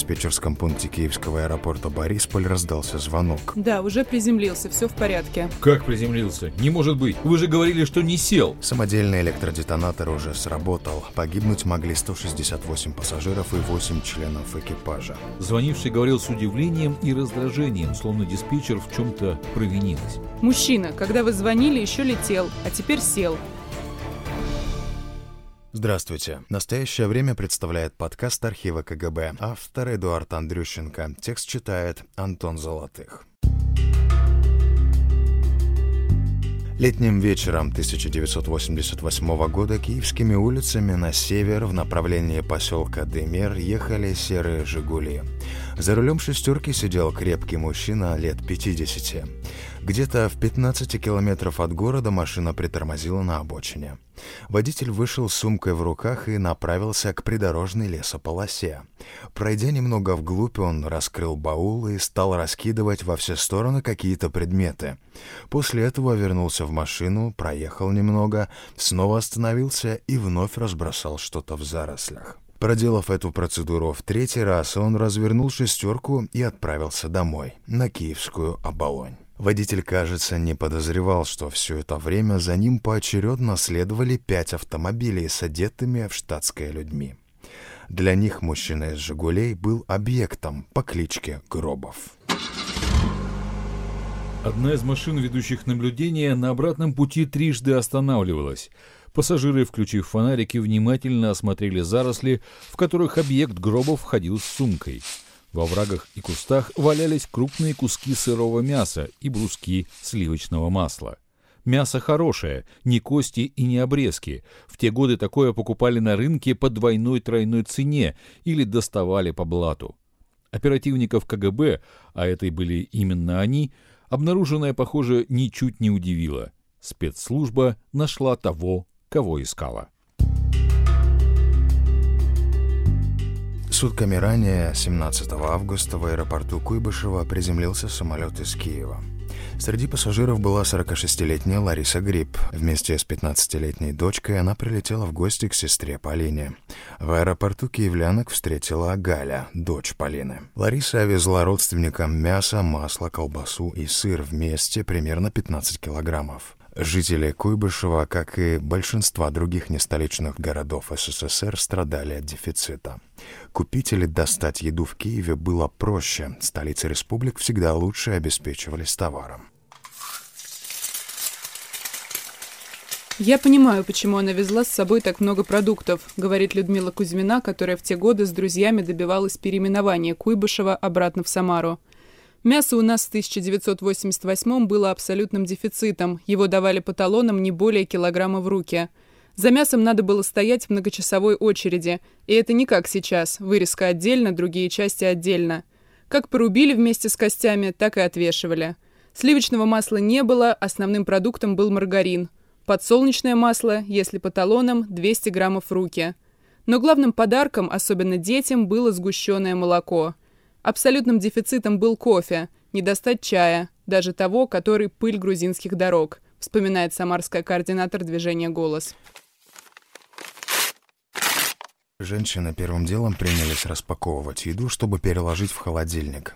диспетчерском пункте киевского аэропорта Борисполь раздался звонок. Да, уже приземлился, все в порядке. Как приземлился? Не может быть. Вы же говорили, что не сел. Самодельный электродетонатор уже сработал. Погибнуть могли 168 пассажиров и 8 членов экипажа. Звонивший говорил с удивлением и раздражением, словно диспетчер в чем-то провинилась. Мужчина, когда вы звонили, еще летел, а теперь сел. Здравствуйте. Настоящее время представляет подкаст архива КГБ. Автор Эдуард Андрющенко. Текст читает Антон Золотых. Летним вечером 1988 года киевскими улицами на север в направлении поселка Демер ехали серые «Жигули». За рулем шестерки сидел крепкий мужчина лет 50. Где-то в 15 километров от города машина притормозила на обочине. Водитель вышел с сумкой в руках и направился к придорожной лесополосе. Пройдя немного вглубь, он раскрыл баул и стал раскидывать во все стороны какие-то предметы. После этого вернулся в машину, проехал немного, снова остановился и вновь разбросал что-то в зарослях. Проделав эту процедуру в третий раз, он развернул шестерку и отправился домой, на Киевскую оболонь. Водитель, кажется, не подозревал, что все это время за ним поочередно следовали пять автомобилей с одетыми в штатское людьми. Для них мужчина из «Жигулей» был объектом по кличке Гробов. Одна из машин, ведущих наблюдение, на обратном пути трижды останавливалась. Пассажиры, включив фонарики, внимательно осмотрели заросли, в которых объект Гробов входил с сумкой – во врагах и кустах валялись крупные куски сырого мяса и бруски сливочного масла. Мясо хорошее, не кости и не обрезки. В те годы такое покупали на рынке по двойной-тройной цене или доставали по блату. Оперативников КГБ, а это и были именно они, обнаруженное, похоже, ничуть не удивило. Спецслужба нашла того, кого искала. Сутками ранее, 17 августа, в аэропорту Куйбышева приземлился самолет из Киева. Среди пассажиров была 46-летняя Лариса Гриб. Вместе с 15-летней дочкой она прилетела в гости к сестре Полине. В аэропорту киевлянок встретила Галя, дочь Полины. Лариса везла родственникам мясо, масло, колбасу и сыр вместе примерно 15 килограммов. Жители Куйбышева, как и большинства других нестоличных городов СССР, страдали от дефицита. Купить или достать еду в Киеве было проще. Столицы республик всегда лучше обеспечивались товаром. «Я понимаю, почему она везла с собой так много продуктов», говорит Людмила Кузьмина, которая в те годы с друзьями добивалась переименования Куйбышева обратно в Самару. Мясо у нас в 1988 было абсолютным дефицитом, его давали по талонам не более килограмма в руки. За мясом надо было стоять в многочасовой очереди, и это не как сейчас, вырезка отдельно, другие части отдельно. Как порубили вместе с костями, так и отвешивали. Сливочного масла не было, основным продуктом был маргарин. Подсолнечное масло, если по талонам, 200 граммов в руки. Но главным подарком, особенно детям, было сгущенное молоко – Абсолютным дефицитом был кофе, не достать чая, даже того, который пыль грузинских дорог, вспоминает самарская координатор движения «Голос». Женщины первым делом принялись распаковывать еду, чтобы переложить в холодильник.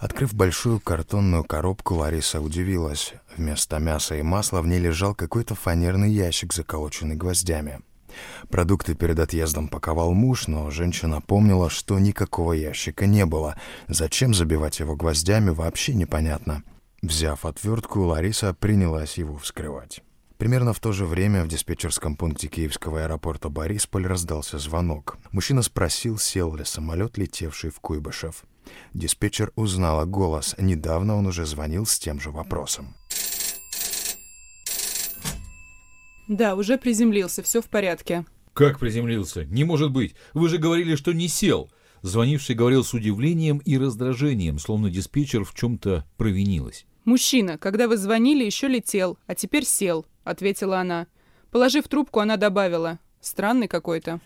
Открыв большую картонную коробку, Лариса удивилась. Вместо мяса и масла в ней лежал какой-то фанерный ящик, заколоченный гвоздями. Продукты перед отъездом паковал муж, но женщина помнила, что никакого ящика не было. Зачем забивать его гвоздями, вообще непонятно. Взяв отвертку, Лариса принялась его вскрывать. Примерно в то же время в диспетчерском пункте киевского аэропорта Борисполь раздался звонок. Мужчина спросил, сел ли самолет, летевший в Куйбышев. Диспетчер узнала голос. Недавно он уже звонил с тем же вопросом. Да, уже приземлился, все в порядке. Как приземлился? Не может быть. Вы же говорили, что не сел. Звонивший говорил с удивлением и раздражением, словно диспетчер в чем-то провинилась. «Мужчина, когда вы звонили, еще летел, а теперь сел», — ответила она. Положив трубку, она добавила. «Странный какой-то».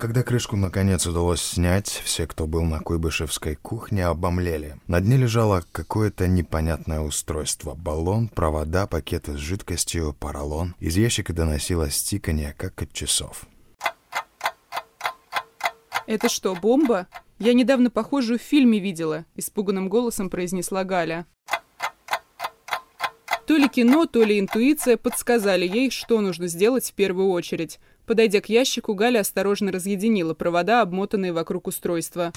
Когда крышку наконец удалось снять, все, кто был на Куйбышевской кухне, обомлели. На дне лежало какое-то непонятное устройство. Баллон, провода, пакеты с жидкостью, поролон. Из ящика доносилось тиканье, как от часов. «Это что, бомба? Я недавно похожую в фильме видела», – испуганным голосом произнесла Галя. То ли кино, то ли интуиция подсказали ей, что нужно сделать в первую очередь. Подойдя к ящику, Галя осторожно разъединила провода, обмотанные вокруг устройства.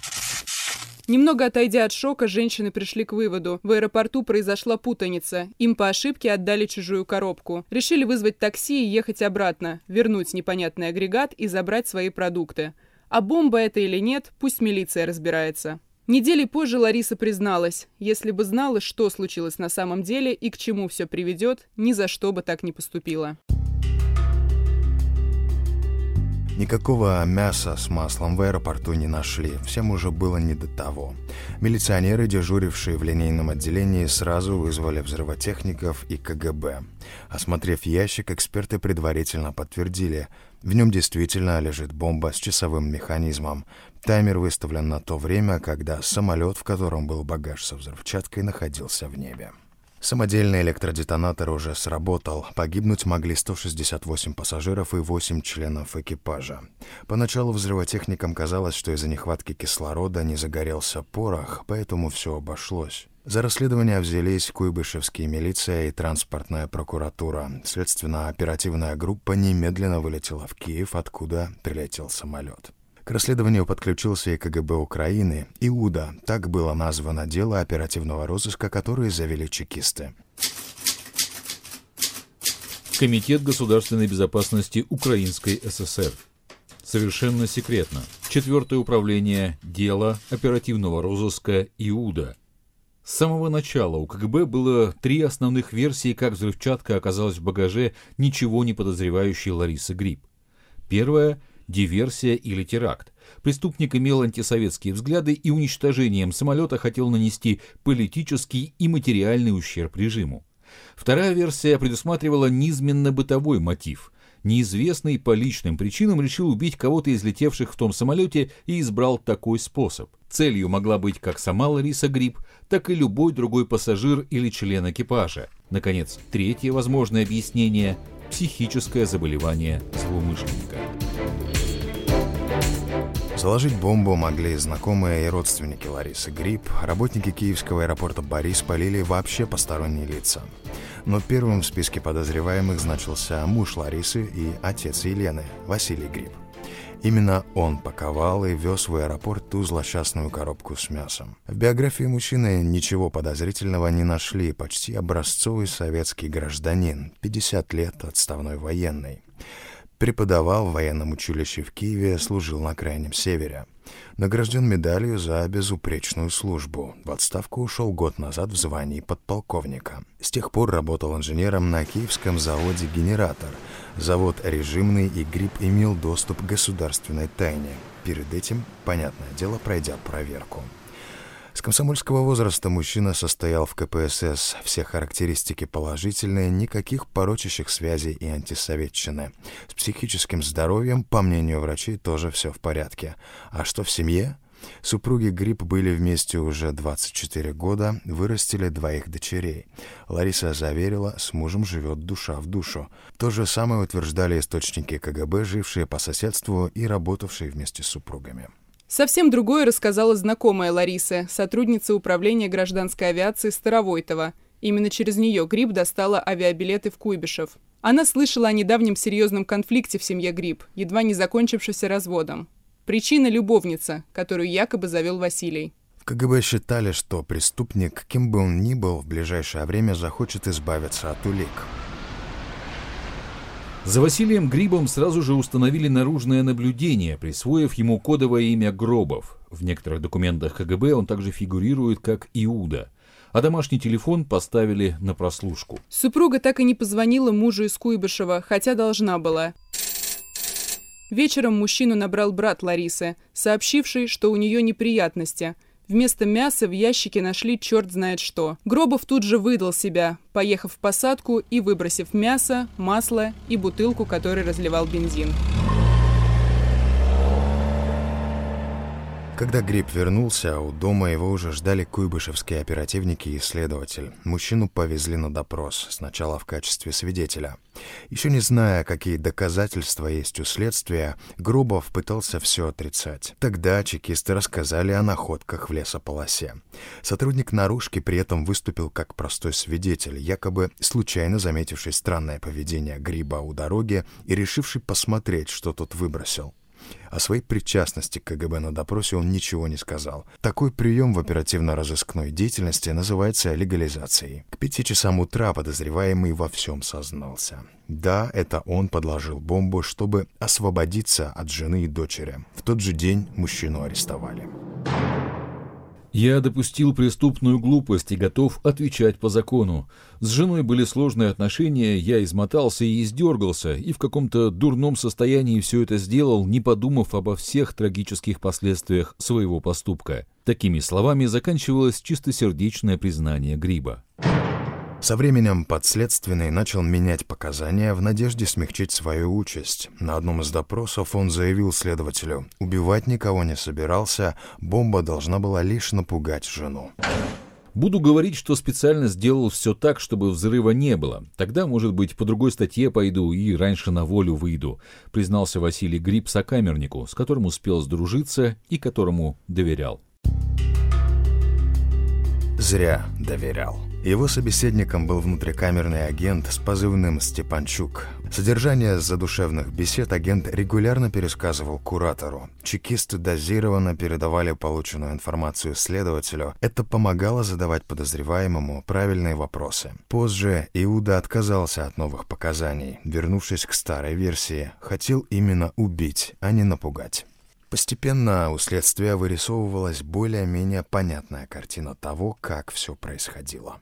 Немного отойдя от шока, женщины пришли к выводу. В аэропорту произошла путаница. Им по ошибке отдали чужую коробку. Решили вызвать такси и ехать обратно, вернуть непонятный агрегат и забрать свои продукты. А бомба это или нет, пусть милиция разбирается. Недели позже Лариса призналась, если бы знала, что случилось на самом деле и к чему все приведет, ни за что бы так не поступила. Никакого мяса с маслом в аэропорту не нашли, всем уже было не до того. Милиционеры, дежурившие в линейном отделении, сразу вызвали взрывотехников и КГБ. Осмотрев ящик, эксперты предварительно подтвердили, в нем действительно лежит бомба с часовым механизмом. Таймер выставлен на то время, когда самолет, в котором был багаж со взрывчаткой, находился в небе. Самодельный электродетонатор уже сработал. Погибнуть могли 168 пассажиров и 8 членов экипажа. Поначалу взрывотехникам казалось, что из-за нехватки кислорода не загорелся порох, поэтому все обошлось. За расследование взялись Куйбышевские милиция и транспортная прокуратура. Следственно-оперативная группа немедленно вылетела в Киев, откуда прилетел самолет. К расследованию подключился и КГБ Украины, Иуда, так было названо дело оперативного розыска, которое завели чекисты. Комитет государственной безопасности Украинской ССР. Совершенно секретно. Четвертое управление дела оперативного розыска Иуда. С самого начала у КГБ было три основных версии, как взрывчатка оказалась в багаже ничего не подозревающей Ларисы Гриб. Первая – диверсия или теракт. Преступник имел антисоветские взгляды и уничтожением самолета хотел нанести политический и материальный ущерб режиму. Вторая версия предусматривала низменно-бытовой мотив. Неизвестный по личным причинам решил убить кого-то из летевших в том самолете и избрал такой способ. Целью могла быть как сама Лариса Гриб, так и любой другой пассажир или член экипажа. Наконец, третье возможное объяснение – психическое заболевание злоумышленника. Заложить бомбу могли знакомые и родственники Ларисы Гриб, работники киевского аэропорта Борисполь или вообще посторонние лица. Но первым в списке подозреваемых значился муж Ларисы и отец Елены, Василий Гриб. Именно он паковал и вез в аэропорт ту злосчастную коробку с мясом. В биографии мужчины ничего подозрительного не нашли, почти образцовый советский гражданин, 50 лет отставной военный. Преподавал в военном училище в Киеве, служил на Крайнем Севере. Награжден медалью за безупречную службу. В отставку ушел год назад в звании подполковника. С тех пор работал инженером на киевском заводе «Генератор». Завод режимный и Гриб имел доступ к государственной тайне. Перед этим, понятное дело, пройдя проверку. С комсомольского возраста мужчина состоял в КПСС. Все характеристики положительные, никаких порочащих связей и антисоветчины. С психическим здоровьем, по мнению врачей, тоже все в порядке. А что в семье? Супруги Гриб были вместе уже 24 года, вырастили двоих дочерей. Лариса заверила, с мужем живет душа в душу. То же самое утверждали источники КГБ, жившие по соседству и работавшие вместе с супругами. Совсем другое рассказала знакомая Лариса, сотрудница управления гражданской авиации Старовойтова. Именно через нее Гриб достала авиабилеты в Куйбышев. Она слышала о недавнем серьезном конфликте в семье Гриб, едва не закончившемся разводом. Причина – любовница, которую якобы завел Василий. В КГБ считали, что преступник, кем бы он ни был, в ближайшее время захочет избавиться от улик. За Василием Грибом сразу же установили наружное наблюдение, присвоив ему кодовое имя Гробов. В некоторых документах КГБ он также фигурирует как Иуда. А домашний телефон поставили на прослушку. Супруга так и не позвонила мужу из Куйбышева, хотя должна была. Вечером мужчину набрал брат Ларисы, сообщивший, что у нее неприятности – Вместо мяса в ящике нашли черт знает что. Гробов тут же выдал себя, поехав в посадку и выбросив мясо, масло и бутылку, которой разливал бензин. Когда Гриб вернулся, у дома его уже ждали куйбышевские оперативники и следователь. Мужчину повезли на допрос, сначала в качестве свидетеля. Еще не зная, какие доказательства есть у следствия, Грубов пытался все отрицать. Тогда чекисты рассказали о находках в лесополосе. Сотрудник наружки при этом выступил как простой свидетель, якобы случайно заметивший странное поведение Гриба у дороги и решивший посмотреть, что тот выбросил. О своей причастности к КГБ на допросе он ничего не сказал. Такой прием в оперативно-розыскной деятельности называется легализацией. К пяти часам утра подозреваемый во всем сознался. Да, это он подложил бомбу, чтобы освободиться от жены и дочери. В тот же день мужчину арестовали. Я допустил преступную глупость и готов отвечать по закону. С женой были сложные отношения, я измотался и издергался, и в каком-то дурном состоянии все это сделал, не подумав обо всех трагических последствиях своего поступка. Такими словами заканчивалось чистосердечное признание Гриба. Со временем подследственный начал менять показания в надежде смягчить свою участь. На одном из допросов он заявил следователю, убивать никого не собирался, бомба должна была лишь напугать жену. Буду говорить, что специально сделал все так, чтобы взрыва не было. Тогда, может быть, по другой статье пойду и раньше на волю выйду, признался Василий Гриб сокамернику, с которым успел сдружиться и которому доверял. Зря доверял. Его собеседником был внутрикамерный агент с позывным «Степанчук». Содержание задушевных бесед агент регулярно пересказывал куратору. Чекисты дозированно передавали полученную информацию следователю. Это помогало задавать подозреваемому правильные вопросы. Позже Иуда отказался от новых показаний, вернувшись к старой версии. Хотел именно убить, а не напугать. Постепенно у следствия вырисовывалась более-менее понятная картина того, как все происходило.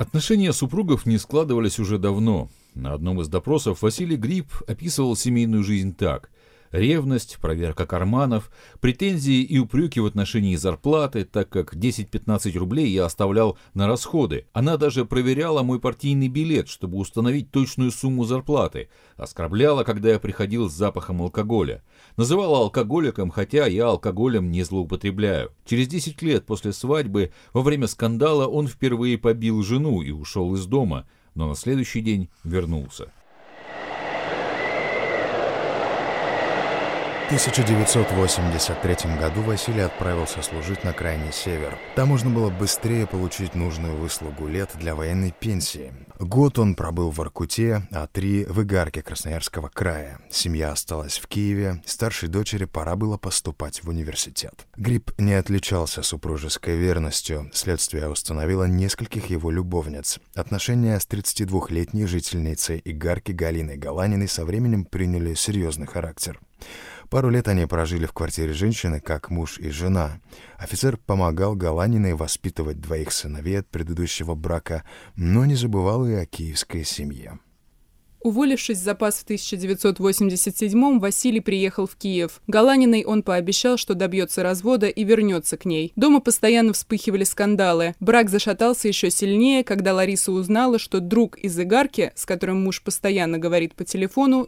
Отношения супругов не складывались уже давно. На одном из допросов Василий Гриб описывал семейную жизнь так. Ревность, проверка карманов, претензии и упреки в отношении зарплаты, так как 10-15 рублей я оставлял на расходы. Она даже проверяла мой партийный билет, чтобы установить точную сумму зарплаты. Оскорбляла, когда я приходил с запахом алкоголя. Называла алкоголиком, хотя я алкоголем не злоупотребляю. Через 10 лет после свадьбы, во время скандала, он впервые побил жену и ушел из дома, но на следующий день вернулся. 1983 году Василий отправился служить на крайний север. Там можно было быстрее получить нужную выслугу лет для военной пенсии. Год он пробыл в Аркуте, а три — в Игарке Красноярского края. Семья осталась в Киеве, старшей дочери пора было поступать в университет. Гриб не отличался супружеской верностью, следствие установило нескольких его любовниц. Отношения с 32-летней жительницей Игарки Галиной Галаниной со временем приняли серьезный характер. Пару лет они прожили в квартире женщины, как муж и жена. Офицер помогал Галаниной воспитывать двоих сыновей от предыдущего брака, но не забывал и о киевской семье. Уволившись в запас в 1987-м, Василий приехал в Киев. Галаниной он пообещал, что добьется развода и вернется к ней. Дома постоянно вспыхивали скандалы. Брак зашатался еще сильнее, когда Лариса узнала, что друг из Игарки, с которым муж постоянно говорит по телефону,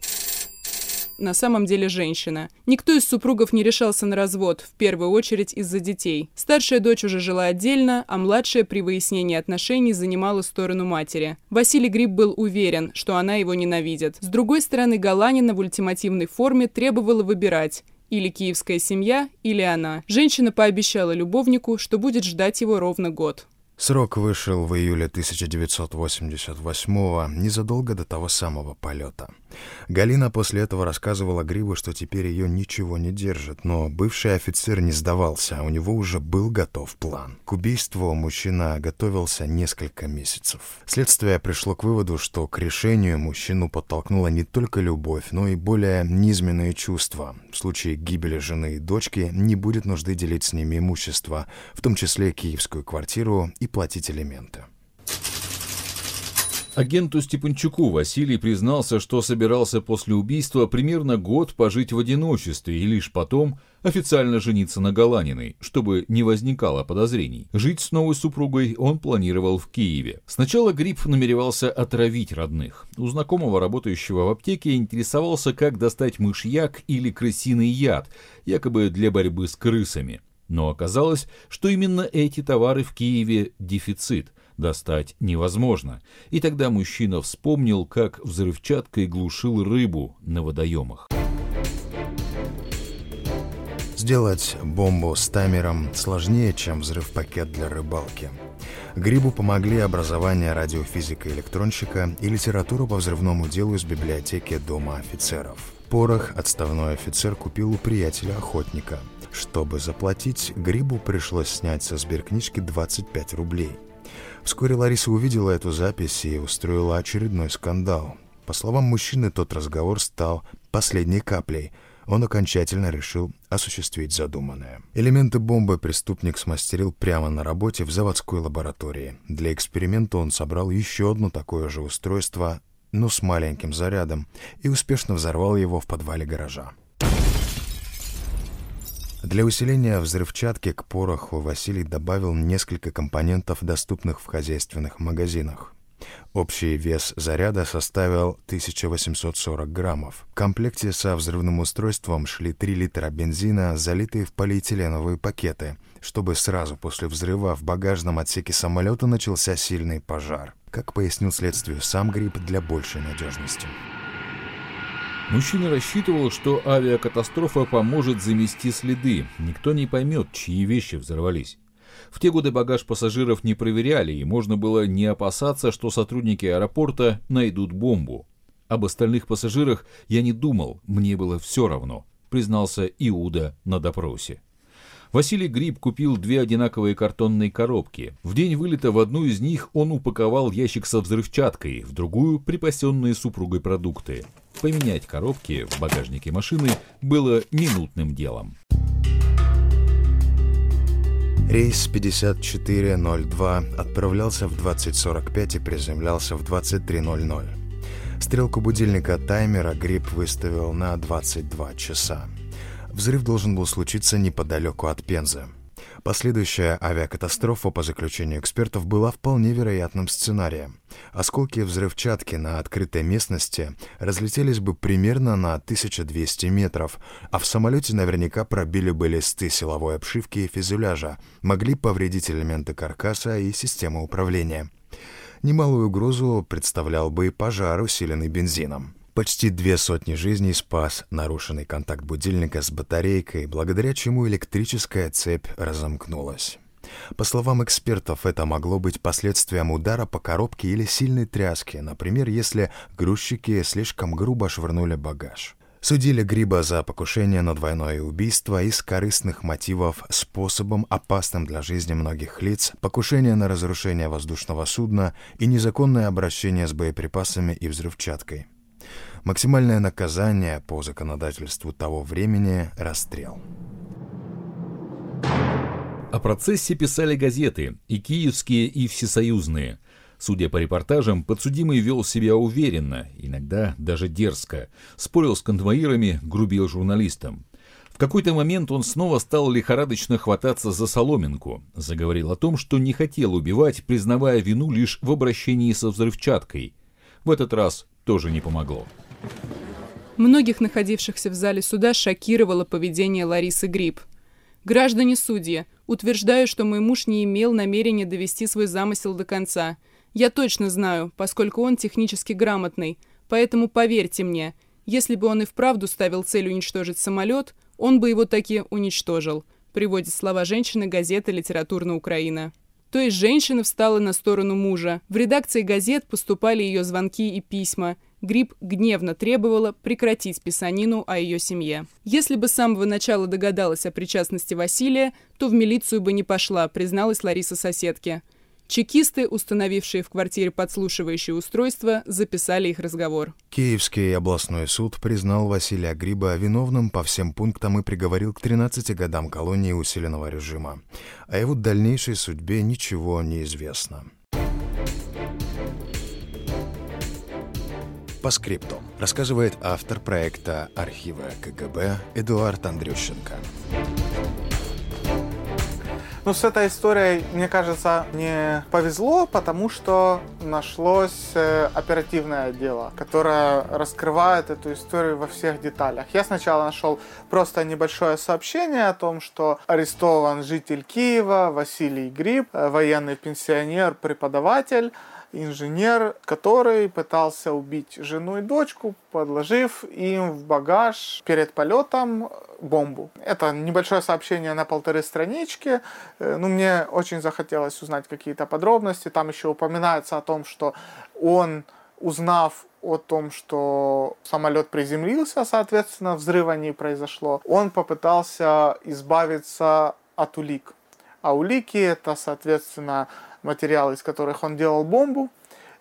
на самом деле женщина. Никто из супругов не решался на развод, в первую очередь из-за детей. Старшая дочь уже жила отдельно, а младшая при выяснении отношений занимала сторону матери. Василий Гриб был уверен, что она его ненавидит. С другой стороны, Галанина в ультимативной форме требовала выбирать или киевская семья, или она. Женщина пообещала любовнику, что будет ждать его ровно год. Срок вышел в июле 1988-го, незадолго до того самого полета. Галина после этого рассказывала Грибу, что теперь ее ничего не держит, но бывший офицер не сдавался, а у него уже был готов план. К убийству мужчина готовился несколько месяцев. Следствие пришло к выводу, что к решению мужчину подтолкнула не только любовь, но и более низменные чувства. В случае гибели жены и дочки не будет нужды делить с ними имущество, в том числе киевскую квартиру и платить элементы. Агенту Степанчуку Василий признался, что собирался после убийства примерно год пожить в одиночестве и лишь потом официально жениться на Галаниной, чтобы не возникало подозрений. Жить с новой супругой он планировал в Киеве. Сначала Гриб намеревался отравить родных. У знакомого, работающего в аптеке, интересовался, как достать мышьяк или крысиный яд, якобы для борьбы с крысами. Но оказалось, что именно эти товары в Киеве дефицит – достать невозможно. И тогда мужчина вспомнил, как взрывчаткой глушил рыбу на водоемах. Сделать бомбу с таймером сложнее, чем взрыв-пакет для рыбалки. Грибу помогли образование радиофизика и электронщика и литература по взрывному делу из библиотеки Дома офицеров. Порох отставной офицер купил у приятеля-охотника. Чтобы заплатить, Грибу пришлось снять со сберкнижки 25 рублей – Вскоре Лариса увидела эту запись и устроила очередной скандал. По словам мужчины, тот разговор стал последней каплей. Он окончательно решил осуществить задуманное. Элементы бомбы преступник смастерил прямо на работе в заводской лаборатории. Для эксперимента он собрал еще одно такое же устройство, но с маленьким зарядом, и успешно взорвал его в подвале гаража. Для усиления взрывчатки к пороху Василий добавил несколько компонентов, доступных в хозяйственных магазинах. Общий вес заряда составил 1840 граммов. В комплекте со взрывным устройством шли 3 литра бензина, залитые в полиэтиленовые пакеты, чтобы сразу после взрыва в багажном отсеке самолета начался сильный пожар. Как пояснил следствию сам Гриб для большей надежности. Мужчина рассчитывал, что авиакатастрофа поможет замести следы. Никто не поймет, чьи вещи взорвались. В те годы багаж пассажиров не проверяли, и можно было не опасаться, что сотрудники аэропорта найдут бомбу. Об остальных пассажирах я не думал, мне было все равно, признался Иуда на допросе. Василий Гриб купил две одинаковые картонные коробки. В день вылета в одну из них он упаковал ящик со взрывчаткой, в другую – припасенные супругой продукты. Поменять коробки в багажнике машины было минутным делом. Рейс 5402 отправлялся в 20.45 и приземлялся в 23.00. Стрелку будильника таймера Гриб выставил на 22 часа. Взрыв должен был случиться неподалеку от Пензы. Последующая авиакатастрофа, по заключению экспертов, была вполне вероятным сценарием. Осколки взрывчатки на открытой местности разлетелись бы примерно на 1200 метров, а в самолете наверняка пробили бы листы силовой обшивки и фюзеляжа, могли повредить элементы каркаса и системы управления. Немалую угрозу представлял бы и пожар, усиленный бензином. Почти две сотни жизней спас нарушенный контакт будильника с батарейкой, благодаря чему электрическая цепь разомкнулась. По словам экспертов, это могло быть последствием удара по коробке или сильной тряски, например, если грузчики слишком грубо швырнули багаж. Судили Гриба за покушение на двойное убийство из корыстных мотивов способом, опасным для жизни многих лиц, покушение на разрушение воздушного судна и незаконное обращение с боеприпасами и взрывчаткой. Максимальное наказание по законодательству того времени – расстрел. О процессе писали газеты, и киевские, и всесоюзные. Судя по репортажам, подсудимый вел себя уверенно, иногда даже дерзко, спорил с конвоирами, грубил журналистам. В какой-то момент он снова стал лихорадочно хвататься за соломинку, заговорил о том, что не хотел убивать, признавая вину лишь в обращении со взрывчаткой. В этот раз тоже не помогло. Многих находившихся в зале суда шокировало поведение Ларисы Гриб. «Граждане судьи, утверждаю, что мой муж не имел намерения довести свой замысел до конца. Я точно знаю, поскольку он технически грамотный, поэтому поверьте мне, если бы он и вправду ставил цель уничтожить самолет, он бы его таки уничтожил», приводит слова женщины газеты «Литературная Украина». То есть женщина встала на сторону мужа. В редакции газет поступали ее звонки и письма. Гриб гневно требовала прекратить писанину о ее семье. Если бы с самого начала догадалась о причастности Василия, то в милицию бы не пошла, призналась Лариса соседке. Чекисты, установившие в квартире подслушивающее устройство, записали их разговор. Киевский областной суд признал Василия Гриба виновным по всем пунктам и приговорил к 13 годам колонии усиленного режима. О его дальнейшей судьбе ничего не известно. По скрипту рассказывает автор проекта «Архивы КГБ» Эдуард Андрющенко. Ну, с этой историей, мне кажется, не повезло, потому что нашлось э, оперативное дело, которое раскрывает эту историю во всех деталях. Я сначала нашел просто небольшое сообщение о том, что арестован житель Киева Василий Гриб, э, военный пенсионер, преподаватель, инженер, который пытался убить жену и дочку, подложив им в багаж перед полетом бомбу. Это небольшое сообщение на полторы странички. Э, ну, мне очень захотелось узнать какие-то подробности. Там еще упоминается о том, что он, узнав о том, что самолет приземлился, соответственно, взрыва не произошло, он попытался избавиться от улик. А улики это, соответственно, материалы, из которых он делал бомбу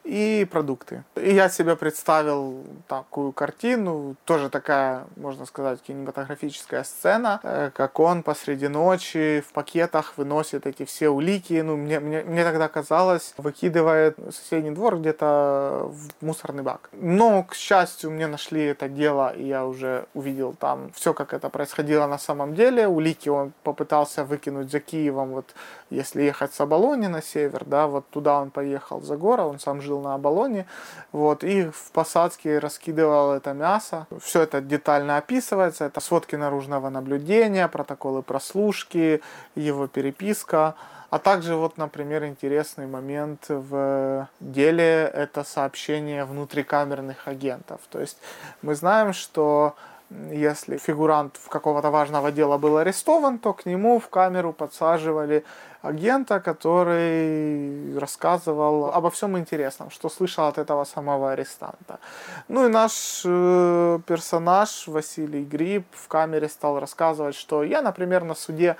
и продукты. И я себе представил такую картину, тоже такая, можно сказать, кинематографическая сцена, э, как он посреди ночи в пакетах выносит эти все улики. Ну, мне, мне, мне тогда казалось, выкидывает соседний двор где-то в мусорный бак. Но, к счастью, мне нашли это дело, и я уже увидел там все, как это происходило на самом деле. Улики он попытался выкинуть за Киевом, вот если ехать с Абалони на север, да, вот туда он поехал за город, он сам жил жил на Оболоне, вот, и в посадке раскидывал это мясо. Все это детально описывается, это сводки наружного наблюдения, протоколы прослушки, его переписка. А также вот, например, интересный момент в деле – это сообщение внутрикамерных агентов. То есть мы знаем, что если фигурант какого-то важного дела был арестован, то к нему в камеру подсаживали агента, который рассказывал обо всем интересном, что слышал от этого самого арестанта. Ну и наш э, персонаж Василий Гриб в камере стал рассказывать, что я, например, на суде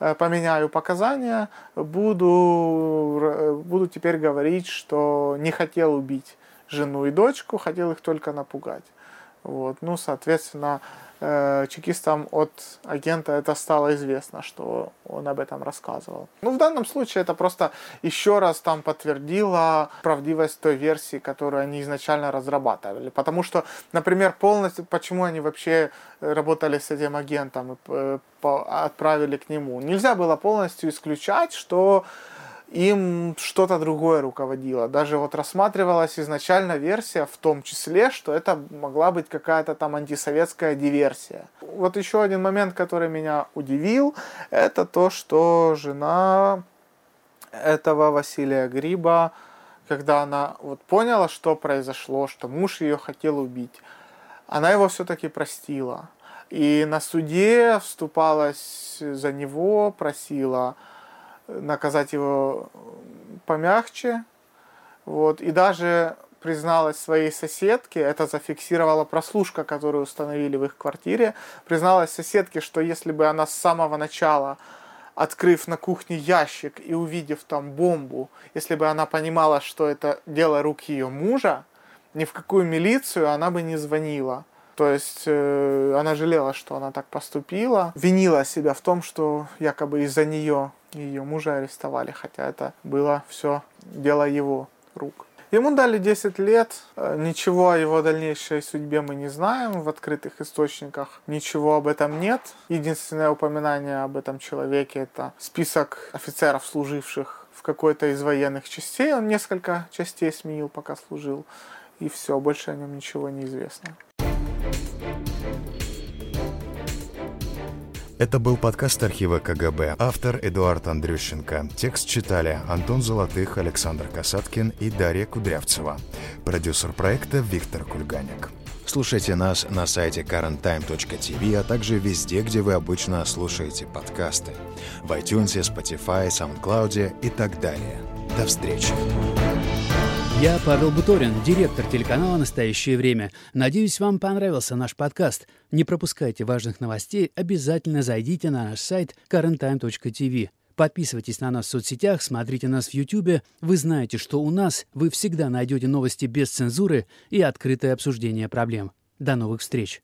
э, поменяю показания, буду, э, буду теперь говорить, что не хотел убить жену и дочку, хотел их только напугать. Вот. Ну, соответственно, э, чекистам от агента это стало известно, что он об этом рассказывал. Ну, в данном случае это просто еще раз там подтвердило правдивость той версии, которую они изначально разрабатывали. Потому что, например, полностью, почему они вообще работали с этим агентом и э, отправили к нему. Нельзя было полностью исключать, что им что-то другое руководило. Даже вот рассматривалась изначально версия в том числе, что это могла быть какая-то там антисоветская диверсия. Вот еще один момент, который меня удивил, это то, что жена этого Василия Гриба, когда она вот поняла, что произошло, что муж ее хотел убить, она его все-таки простила. И на суде вступалась за него, просила наказать его помягче. Вот. И даже призналась своей соседке, это зафиксировала прослушка, которую установили в их квартире, призналась соседке, что если бы она с самого начала, открыв на кухне ящик и увидев там бомбу, если бы она понимала, что это дело рук ее мужа, ни в какую милицию она бы не звонила. То есть э, она жалела, что она так поступила, винила себя в том, что якобы из-за нее ее мужа арестовали, хотя это было все дело его рук. Ему дали 10 лет, э, ничего о его дальнейшей судьбе мы не знаем, в открытых источниках ничего об этом нет. Единственное упоминание об этом человеке это список офицеров, служивших в какой-то из военных частей. Он несколько частей сменил, пока служил, и все, больше о нем ничего не известно. Это был подкаст архива КГБ. Автор Эдуард Андрющенко. Текст читали Антон Золотых, Александр Касаткин и Дарья Кудрявцева. Продюсер проекта Виктор Кульганик. Слушайте нас на сайте currenttime.tv, а также везде, где вы обычно слушаете подкасты. В iTunes, Spotify, SoundCloud и так далее. До встречи! Я Павел Буторин, директор телеканала «Настоящее время». Надеюсь, вам понравился наш подкаст. Не пропускайте важных новостей, обязательно зайдите на наш сайт currenttime.tv. Подписывайтесь на нас в соцсетях, смотрите нас в YouTube. Вы знаете, что у нас вы всегда найдете новости без цензуры и открытое обсуждение проблем. До новых встреч!